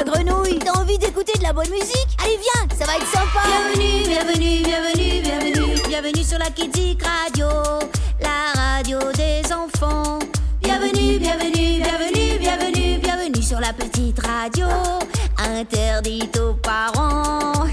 la grenouille. T'as envie d'écouter de la bonne musique? Allez viens, ça va être sympa Bienvenue, bienvenue, bienvenue, bienvenue. Bienvenue sur la Kidzik Radio, la radio des enfants. Bienvenue, bienvenue, bienvenue, bienvenue, bienvenue sur la petite radio, interdite aux parents.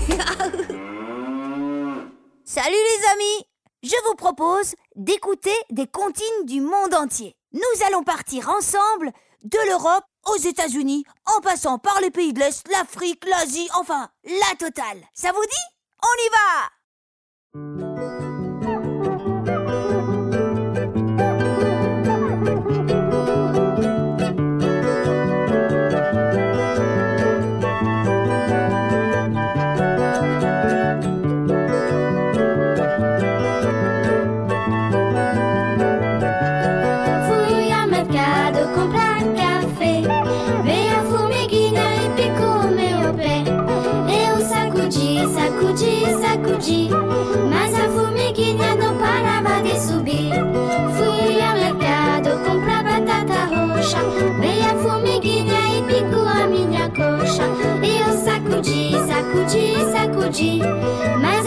Salut les amis Je vous propose d'écouter des comptines du monde entier. Nous allons partir ensemble de l'Europe aux États-Unis, en passant par les pays de l'Est, l'Afrique, l'Asie, enfin, la totale. Ça vous dit? On y va te sacudir, mas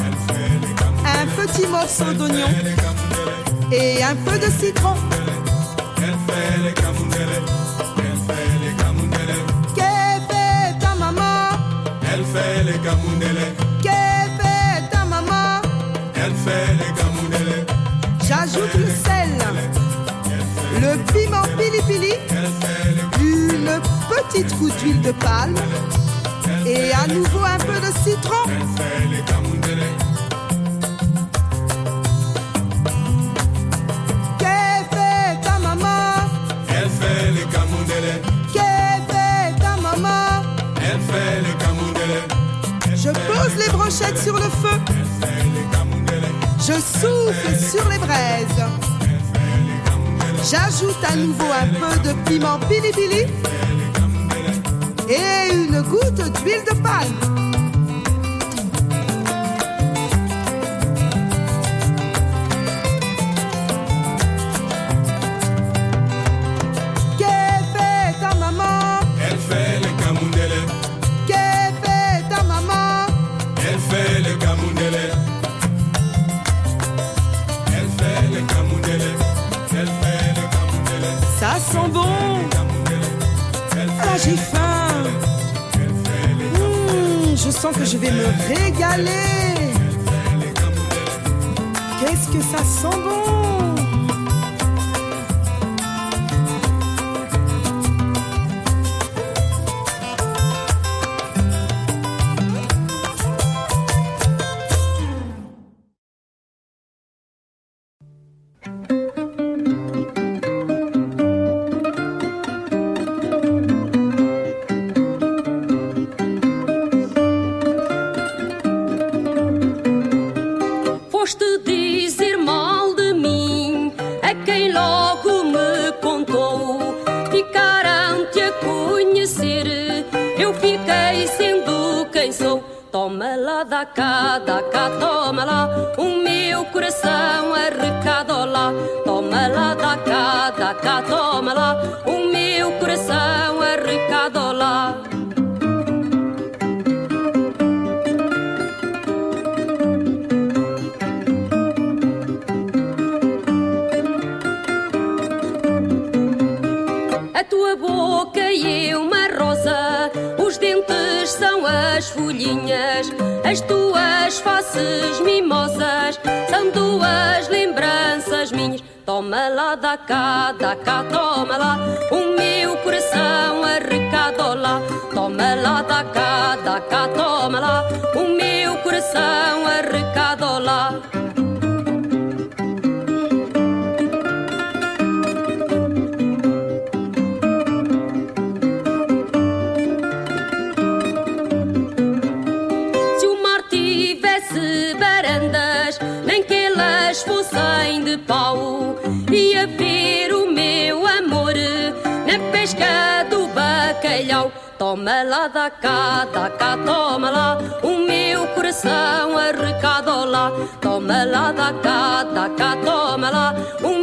petit morceau d'oignon et un peu de citron. Que fait ta maman? Elle fait les camoundélés, Que fait ta maman? Elle fait les camoundélés, J'ajoute le sel, le piment pili pili, une petite goutte d'huile de palme et à nouveau un peu de citron. Je souffle sur les braises. J'ajoute à nouveau un peu de piment pili pili et une goutte d'huile de palme. régaler. Qu'est-ce que ça sent bon? cá, dá cá, toma lá, o meu coração é arrecado lá, toma lá, dá cá, dá cá, toma lá, o meu coração é arrecado lá. A tua boca e uma rosa, os dentes são as folhinhas. As tuas faces mimosas são duas lembranças minhas. Toma lá, da cá, da cá, toma lá. O meu coração arrecadou lá. Toma lá, da cá, da cá, toma lá. O meu coração arrecadou lá. barriga do bacalhau. Toma lá, da cá, da cá, toma lá, o meu coração arrecadou lá. Toma lá, da cá, da cá, toma lá, o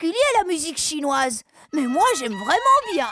particulier la musique chinoise, mais moi j'aime vraiment bien.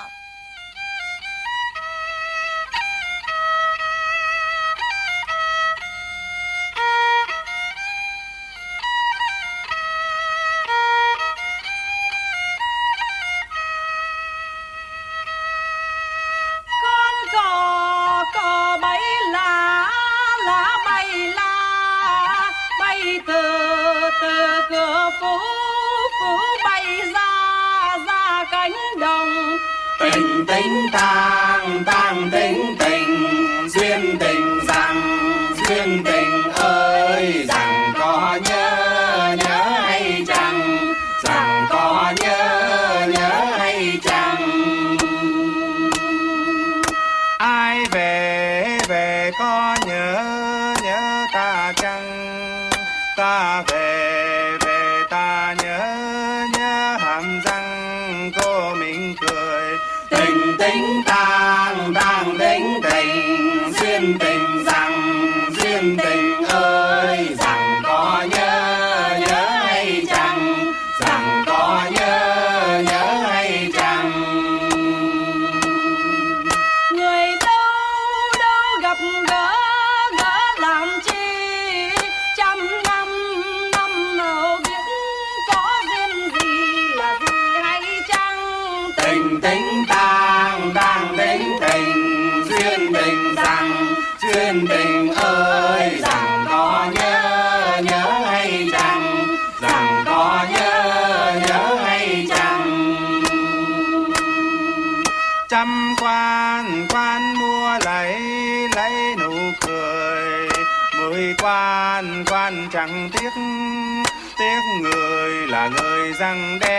cánh đồng tình tình tàng tàng tình tình duyên tình dài rằng đen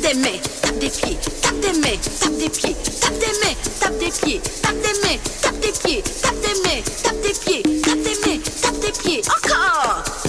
des mains, tape des pieds, tape des mains, tape des pieds, tape des mains, tape des pieds, tape des mains, tape des pieds, tape des mains, tape des pieds, tape des mains, tape des pieds, encore.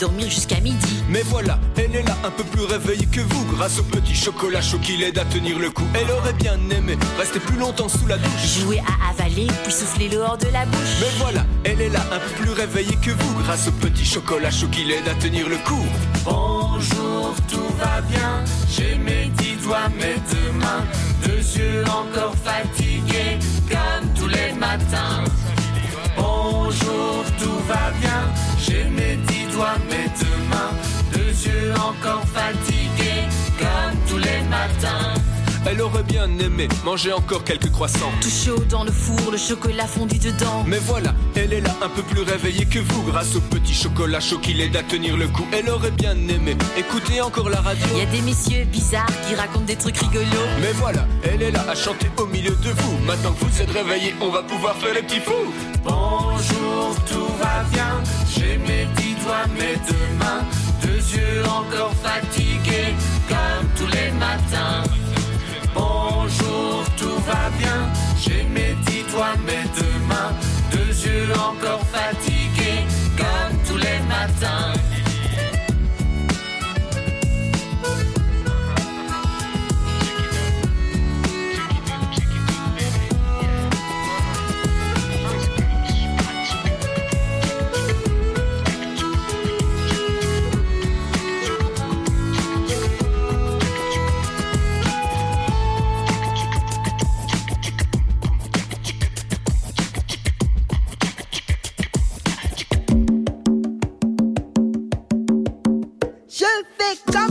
Dormir jusqu'à midi. Mais voilà, elle est là un peu plus réveillée que vous grâce au petit chocolat chaud qui l'aide à tenir le coup. Elle aurait bien aimé rester plus longtemps sous la douche. Jouer à avaler puis souffler le hors de la bouche. Mais voilà, elle est là un peu plus réveillée que vous grâce au petit chocolat chaud qui l'aide à tenir le coup. Bonjour, tout va bien. J'ai mes dix doigts, mes deux mains, deux yeux encore fatigués, Elle aurait bien aimé manger encore quelques croissants. Tout chaud dans le four, le chocolat fondu dedans. Mais voilà, elle est là un peu plus réveillée que vous grâce au petit chocolat chaud qui l'aide à tenir le coup. Elle aurait bien aimé écouter encore la radio. Il y a des messieurs bizarres qui racontent des trucs rigolos. Mais voilà, elle est là à chanter au milieu de vous. Maintenant que vous êtes réveillés, on va pouvoir faire les petits fous. Bonjour, tout va bien. J'ai mes dix doigts, mes deux mains, deux yeux encore fatigués, comme tous les matins. Bonjour, tout va bien. J'ai mes dix doigts, mes deux mains, deux yeux encore fatigués, comme tous les matins.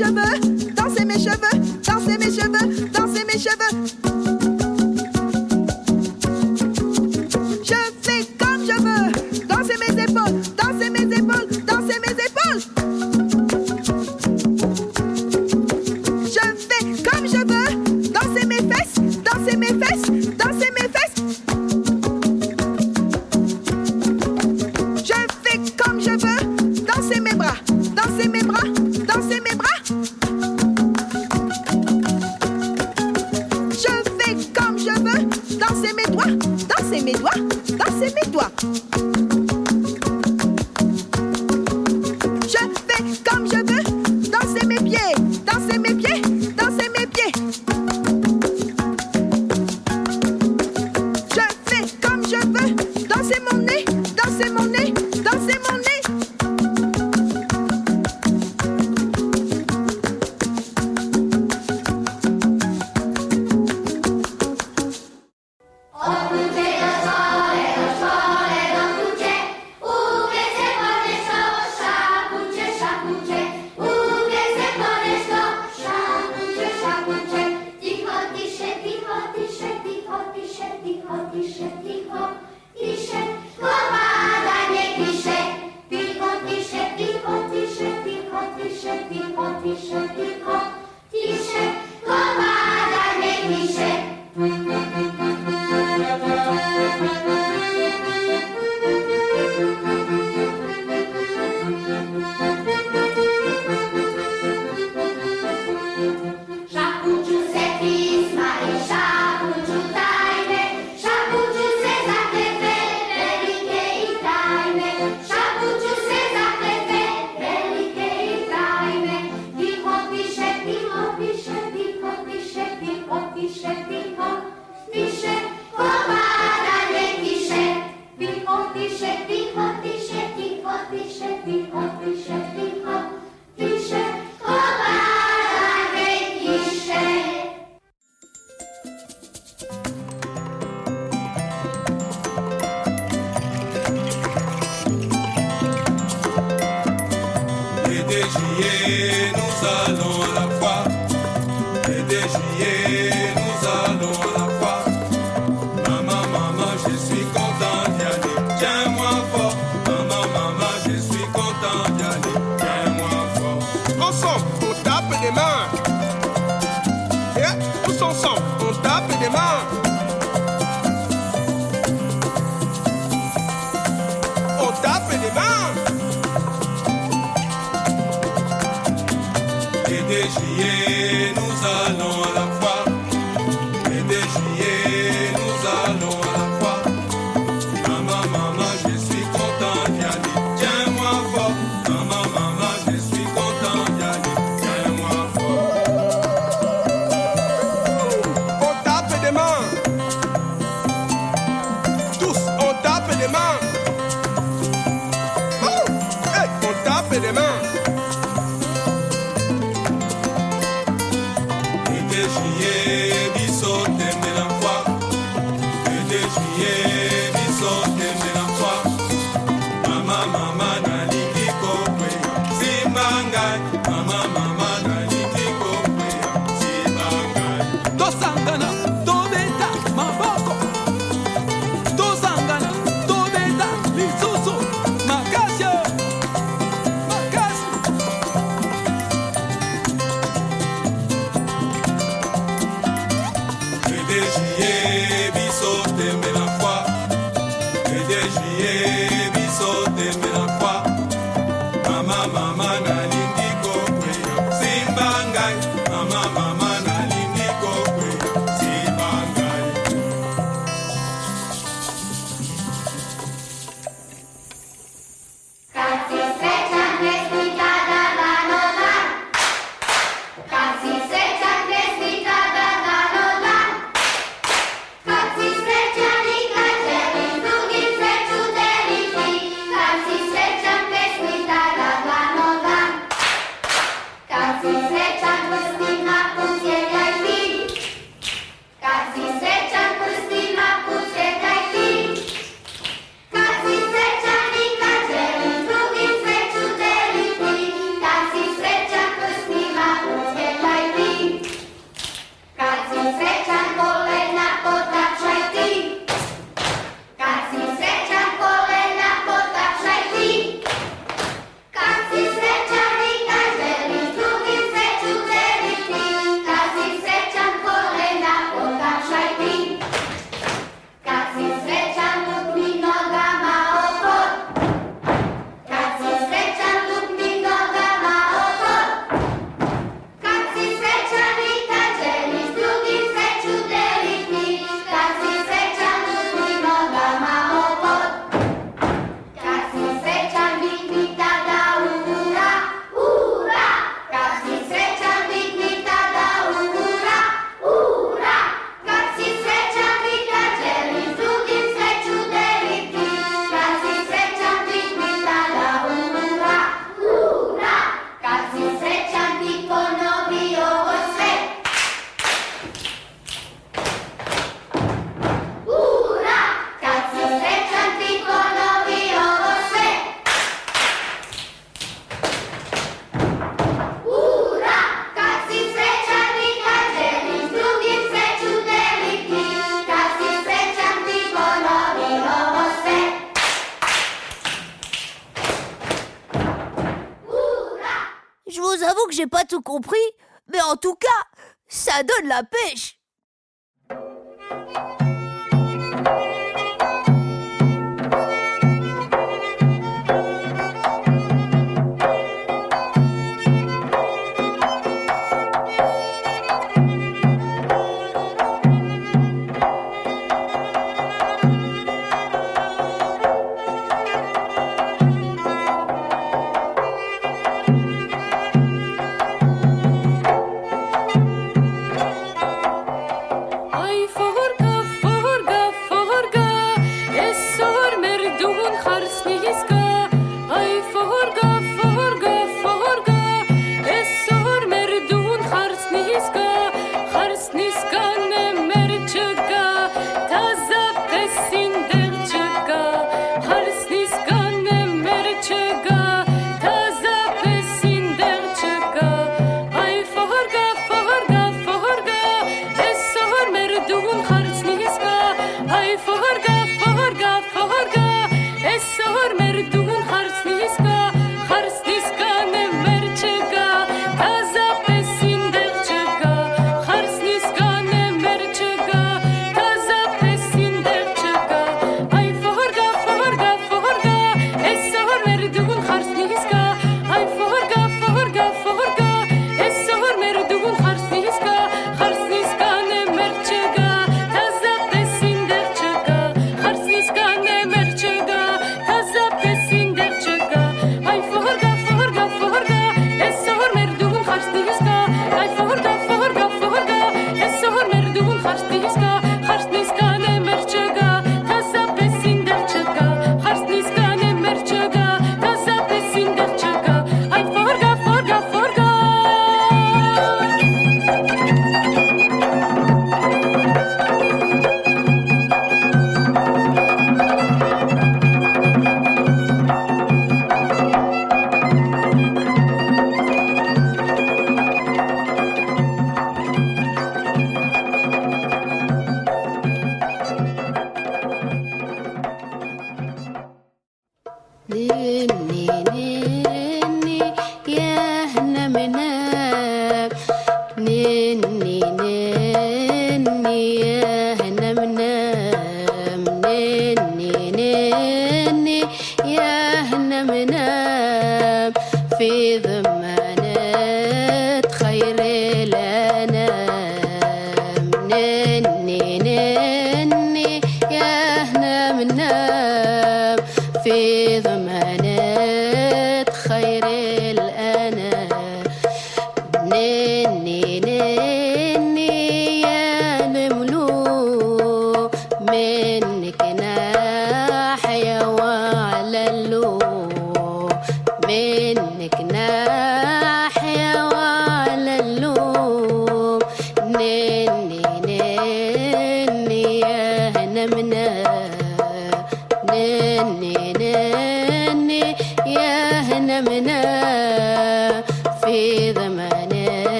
Fais comme je veux, danser mes cheveux, danser mes cheveux, danser mes cheveux. compris, mais en tout cas, ça donne la pêche.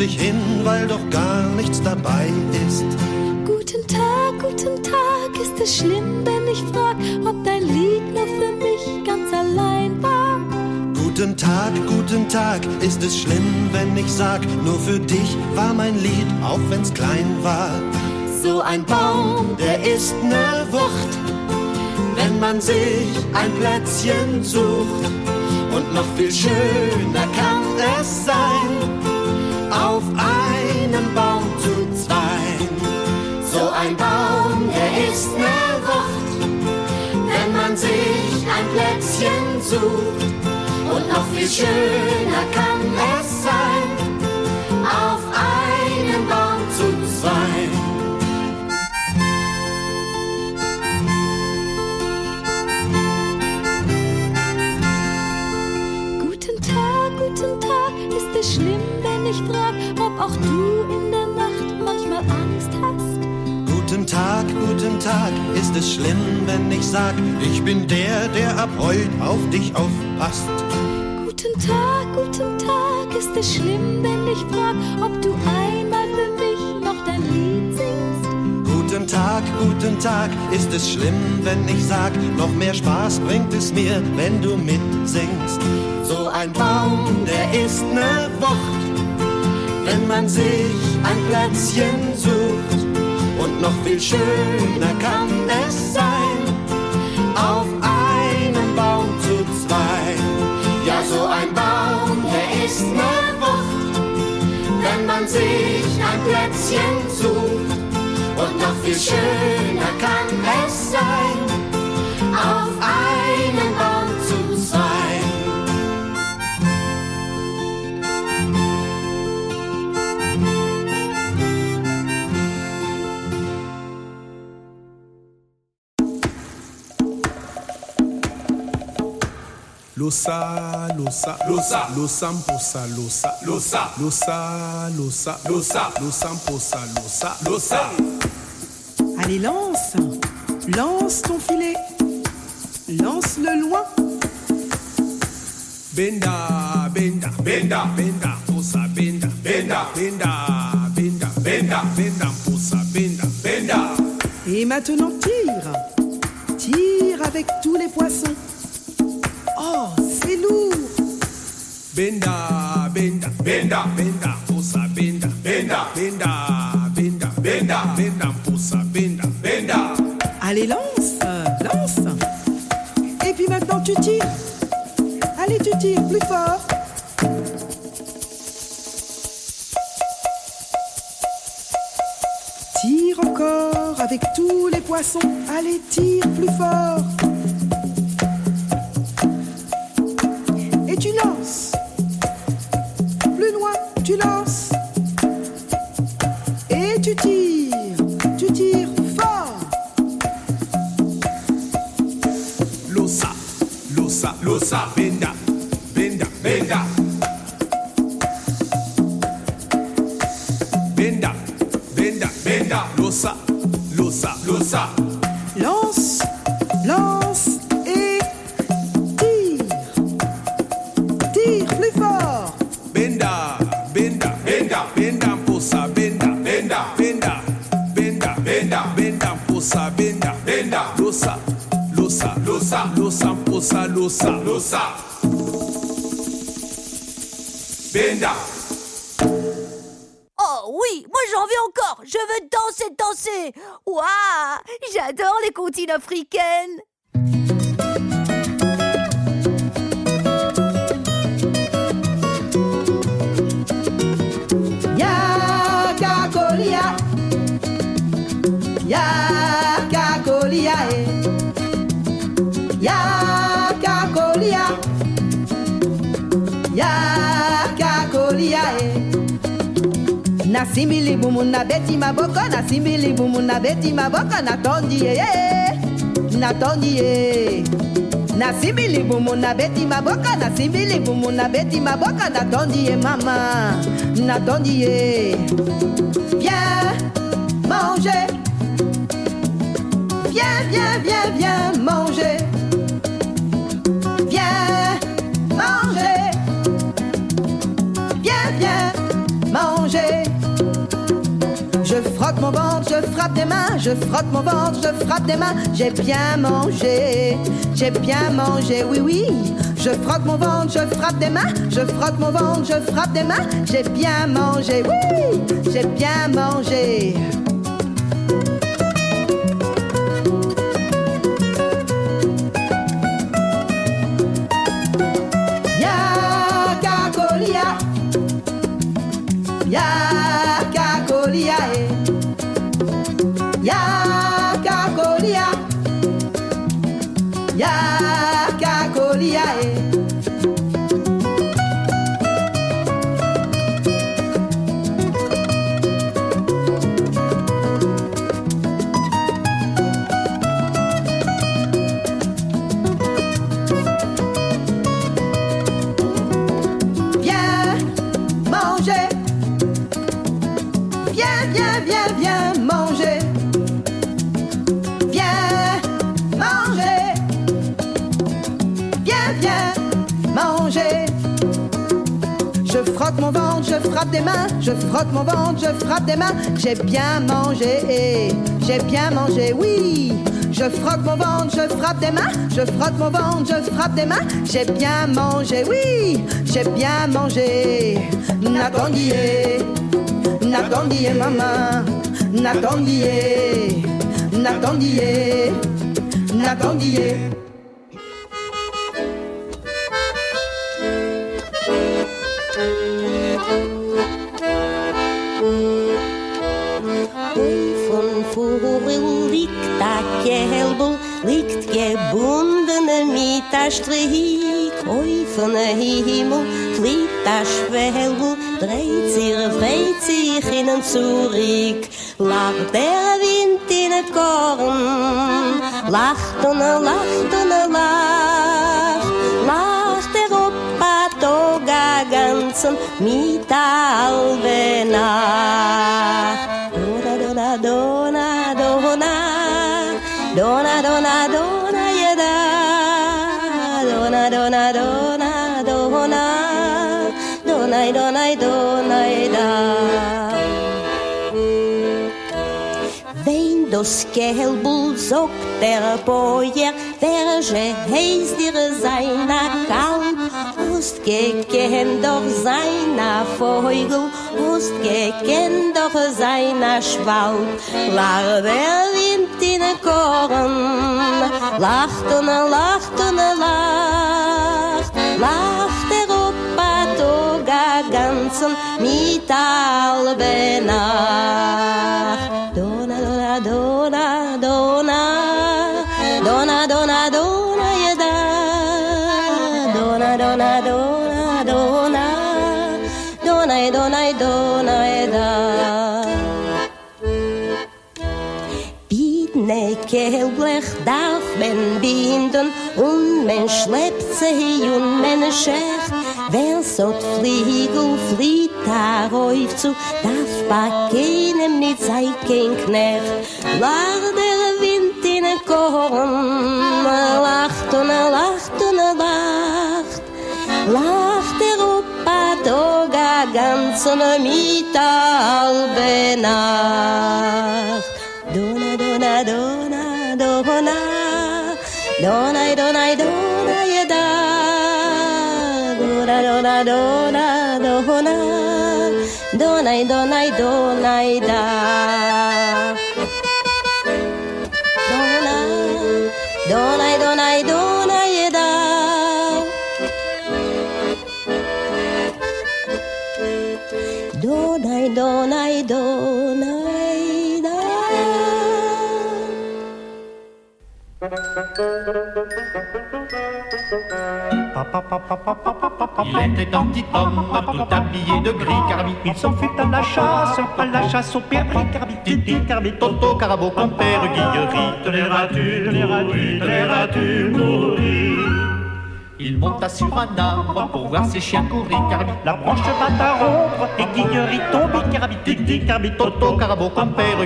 Dich hin, weil doch gar nichts dabei ist. Guten Tag, guten Tag, ist es schlimm, wenn ich frag, ob dein Lied nur für mich ganz allein war? Guten Tag, guten Tag, ist es schlimm, wenn ich sag, nur für dich war mein Lied, auch wenn's klein war. So ein Baum, der ist ne Wucht, wenn man sich ein Plätzchen sucht. Und noch viel schöner kann es sein auf einem Baum zu zwei. So ein Baum, der ist ne Wucht, wenn man sich ein Plätzchen sucht. Und noch viel schöner kann es sein, auf einem Baum zu zwei. Schlimm, wenn ich frag, ob auch du in der Nacht manchmal Angst hast. Guten Tag, guten Tag, ist es schlimm, wenn ich sag, ich bin der, der ab heut auf dich aufpasst. Guten Tag, guten Tag, ist es schlimm, wenn ich frag, ob du einmal für mich noch dein Lied singst. Guten Tag, guten Tag. Ist es schlimm, wenn ich sag, noch mehr Spaß bringt es mir, wenn du mitsingst? So ein Baum, der ist ne Wucht, wenn man sich ein Plätzchen sucht. Und noch viel schöner kann es sein, auf einem Baum zu zweit. Ja, so ein Baum, der ist ne Wucht, wenn man sich ein Plätzchen sucht. Und noch viel schöner kann es sein, auf Losa, losa, losa, losa, mposa, losa, losa, losa, losa, losa, losa, mposa, losa, losa. Allez, lance. Lance ton filet. Lance-le loin. Benda, benda, benda, benda, mposa, benda, benda, benda, benda, benda, benda, mposa, benda, benda. Et maintenant tire. Tire avec tous les poissons Oh, c'est lourd Benda, benda, benda, benda, mposa, benda, benda, benda, benda, benda, benda, mposa, benda, benda. Allez, lance Lance Et puis maintenant tu tires Allez, tu tires plus fort Tire encore avec tous les poissons. Allez, tire plus fort. city. Nasimbili bumu na beti maboko Nasimbili bumu na beti maboko Natondi ye ye. Natondi ye. Nasimbili bumu na beti maboko Nasimbili bumu na beti maboko mama. Natondi ye. Viens manger. Viens, viens, viens, viens manger frotte mon ventre, je frappe des mains Je frotte mon ventre, je frappe des mains. J'ai bien mangé J'ai bien mangé, oui, oui. Je frotte mon ventre, je frappe des mains Je frotte mon ventre, je frappe des mains. J'ai bien mangé, oui J'ai bien mangé je frotte mon ventre, je frappe des mains. J'ai bien mangé, j'ai bien mangé, oui. Je frotte mon ventre, je frappe des mains, je frotte mon ventre, je frappe des mains. J'ai bien mangé, oui, j'ai bien mangé. N'attendiez, n'attendiez maman, n'attendiez, n'attendiez, n'attendiez. Von Himmel fliegt der Schwelbel, dreht sich, dreht sich innen zurück. Lacht der Wind in het Korn, lacht und er lacht und er lacht. Lacht der Opa Toga ganzen mit der halbe Nacht. Dona, dona, dona, dona, dona, dona, ja da. Dona, dona, dona, das Gelbul sagt der Boyer, wer je heißt dir seiner Kalb, hast gekennt doch seiner Vogel, hast gekennt doch seiner Schwalb, lar der Wind in den Korn, lacht und er lacht und er lacht, lacht der Opa Toga ganzen mit Nacht. Dona, dona, dona, dona, dona, dona. Dona, dona, dona, dona, dona, dona, dona, da. Biedne Kehlblech darf man binden und man schleppt sie und man schecht. Wer so Fliegel flieht darauf zu, darf bei keinem nicht sein kein Knecht. Lar der Wind in den Korn, er lacht und er lacht und er lacht. Lacht der Opa Toga ganz und er mit halbe Nacht. Dona, dona, dona, dona, dona, dona, dona, ラロラロラドホラドナイドナイドナイダドナドナイドナイドナイダドナイドナイドナイダ Thank you. Il était un petit homme tout habillé de gris carbi. Il s'en fut à la chasse, à la chasse au père carbi. Titi carbi, toto, carabo, compère, te l'airas-tu, te l'airas-tu mourir. Il monta sur un arbre pour voir ses chiens courir carbi. La branche va à rompre et guillerie tombe carbi. Titi carbi, toto, carabo, compère,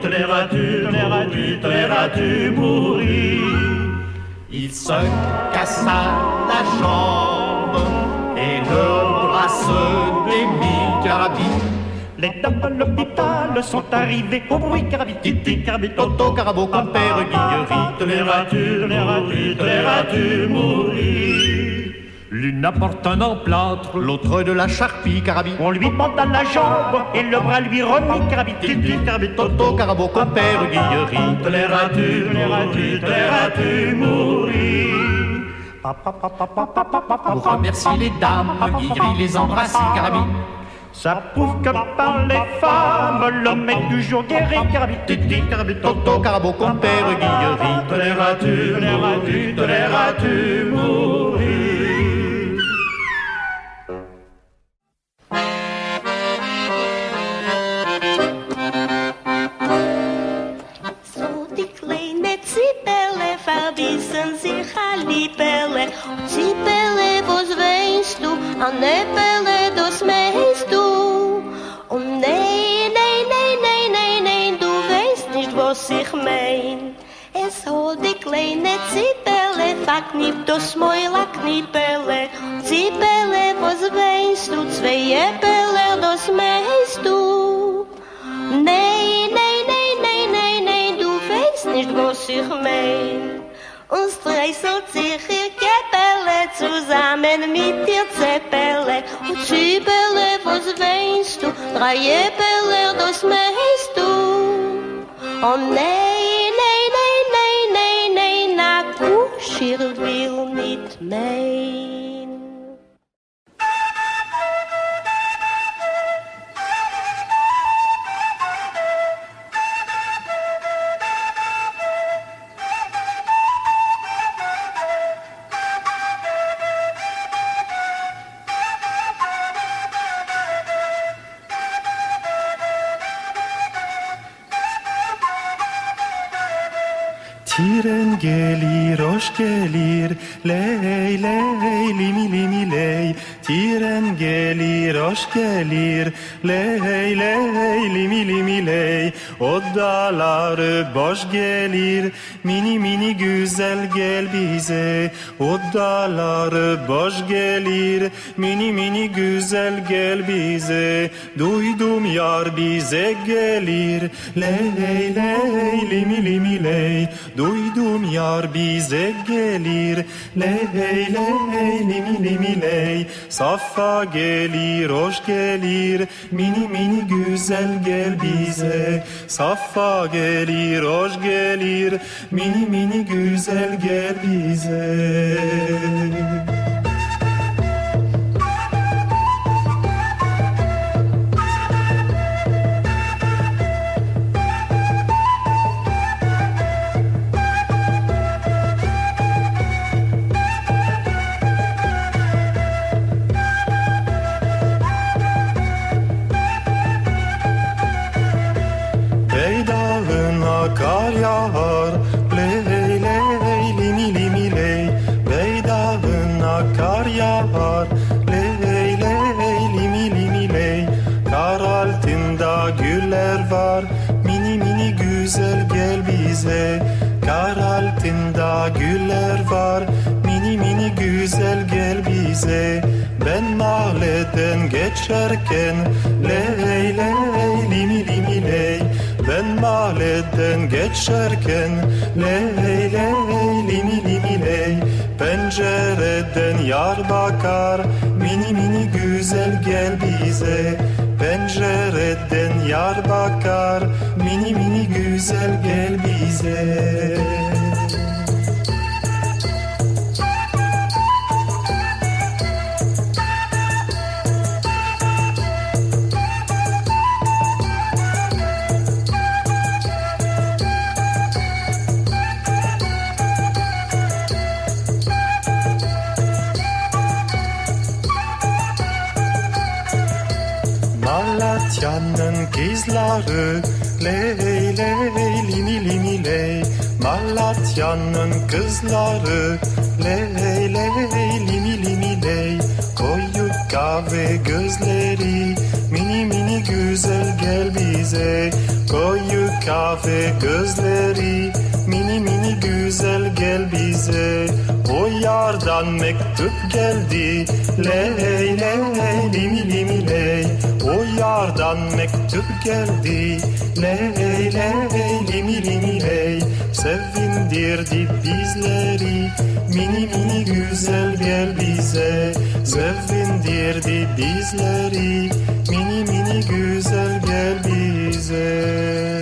te l'airas-tu, te l'airas-tu mourir. Il se cassa la jambe et le bras se démit carabine. Les dames de l'hôpital sont arrivées au bruit carabine. Titi, carabine, toto, carabo, compère, guillerie. Te l'airas-tu, te l'airas-tu, te l'airas-tu mourir. L'une apporte un emplâtre, l'autre de la charpie carabine. On lui banda la jambe et le bras lui remit carabine. Titi, carabine, toto, carabo, compère, guillerie. L'airas-tu, te l'airas-tu mourir. Pour remercier les dames, Guillerie les embrasse, carabine. Ça prouve que par les femmes, l'homme est toujours guéri, carabine. Titi, carabine, toto, carabo, compère, Guillerie. L'airas-tu, te l'airas-tu mourir. Verbissen sich a Lippele. Und Zippele, was weinst du? An Näppele, das meinst du. Und nein, nein, nein, nein, nein, nein, du weißt nicht, was ich mein. Es hat die kleine Zippele verknippt das Mäuler Knippele. Zippele, was weinst du? Zwei Äppeler, das meinst du? Nein, nein, nein, nein, nein, nein, du weißt nicht, was ich mein. Uns dreißelt sich ihr Käppele zusammen mit ihr Zeppele. Und Zwiebele, was weinst du? Drei Äppeler, das meinst du? Oh nein, nein, nein, nein, nein, nein, na Kuschir will nicht mein. Tiren geli rosh gelir lei lei li mi li mi lei. Tiren geli rosh gelir lei lei li mi li mi lei. Odaları boş gelir, mini mini güzel gel bize. Odaları boş gelir, mini mini güzel gel bize. Duydum yar bize gelir, ley ley, limi limi ley. Duydum yar bize gelir Ley ley limi limi ley Safa gelir hoş gelir Mini mini güzel gel bize Safa gelir hoş gelir Mini mini güzel gel bize limi limi ley Beydağına kar yağar Ley ley limi limi ley Kar altında güller var. Mini mini güzel gel bize. Kar altında güller var. Mini mini güzel gel bize. Ben mahalleden geçerken Ley ley limi limi ley Ben mahalleden geçerken Ley ley limi Pencereden yar bakar. Mini mini güzel gel bize. Pencereden yar bakar. Mini mini güzel gel bize kızları Ley ley lini lini ley Malatya'nın kızları Ley ley lini lini ley Koyu kahve gözleri Mini mini güzel gel bize. Koyu kahve gözleri Mini mini güzel gel bize yardan mektup geldi. Ley ley limi limi ley O yardan mektup geldi. Ley ley limi limi ley Sevindirdi bizleri. Mini mini güzel gel bize. Sevindirdi bizleri. Mini mini güzel gel bize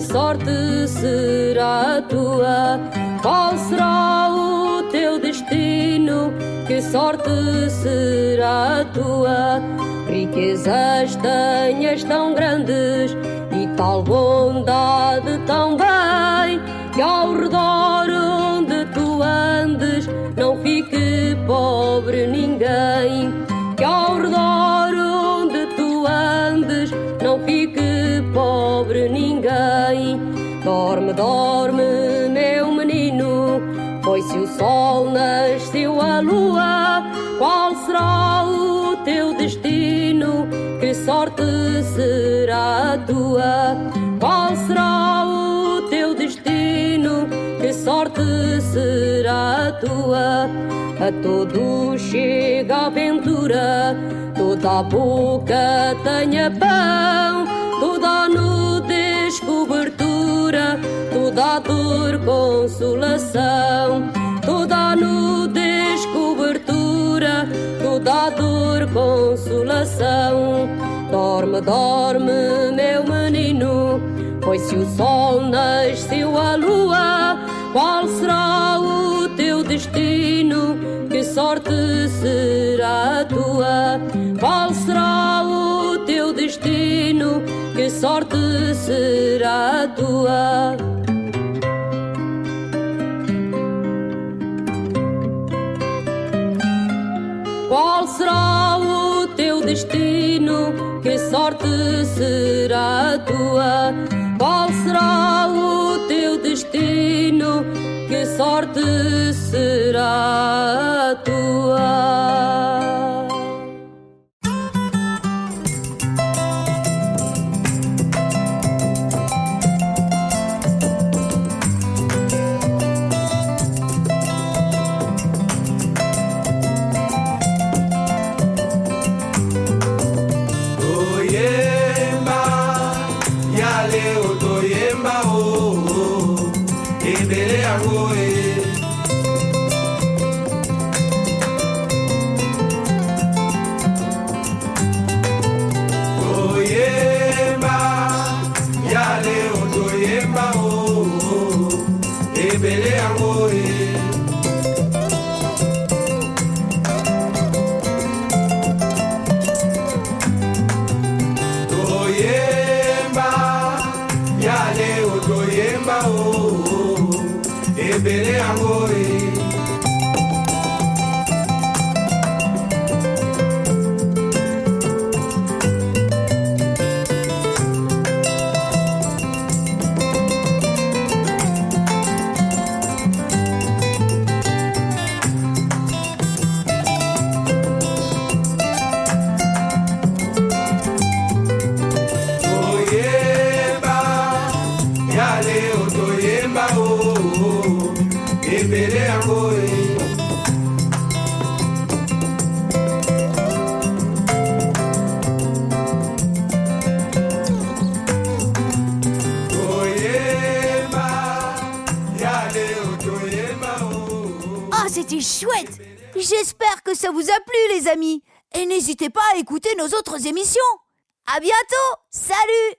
Que sorte será a tua? Qual será o teu destino? Que sorte será a tua? Riquezas tenhas tão grandes e tal bondade tão bem que ao redor onde tu andes não fique pobre ninguém que ao redor dorme, meu menino. Pois se o sol nasceu a lua, qual será o teu destino? Que sorte será a tua? Qual será o teu destino? Que sorte será a tua? A todos chega a aventura, toda a boca tenha pão, cobertura, toda a dor consolação, toda a nudez cobertura, toda a dor consolação. Dorme, dorme, meu menino, pois se o sol nasceu a lua, qual será o teu destino? Que sorte será a tua? Qual será o? Que sorte será a tua? Qual será o teu destino? Que sorte será a tua? Qual será o teu destino? Que sorte será chouette J'espère que ça vous a plu, les amis. Et n'hésitez pas à écouter nos autres émissions. À bientôt Salut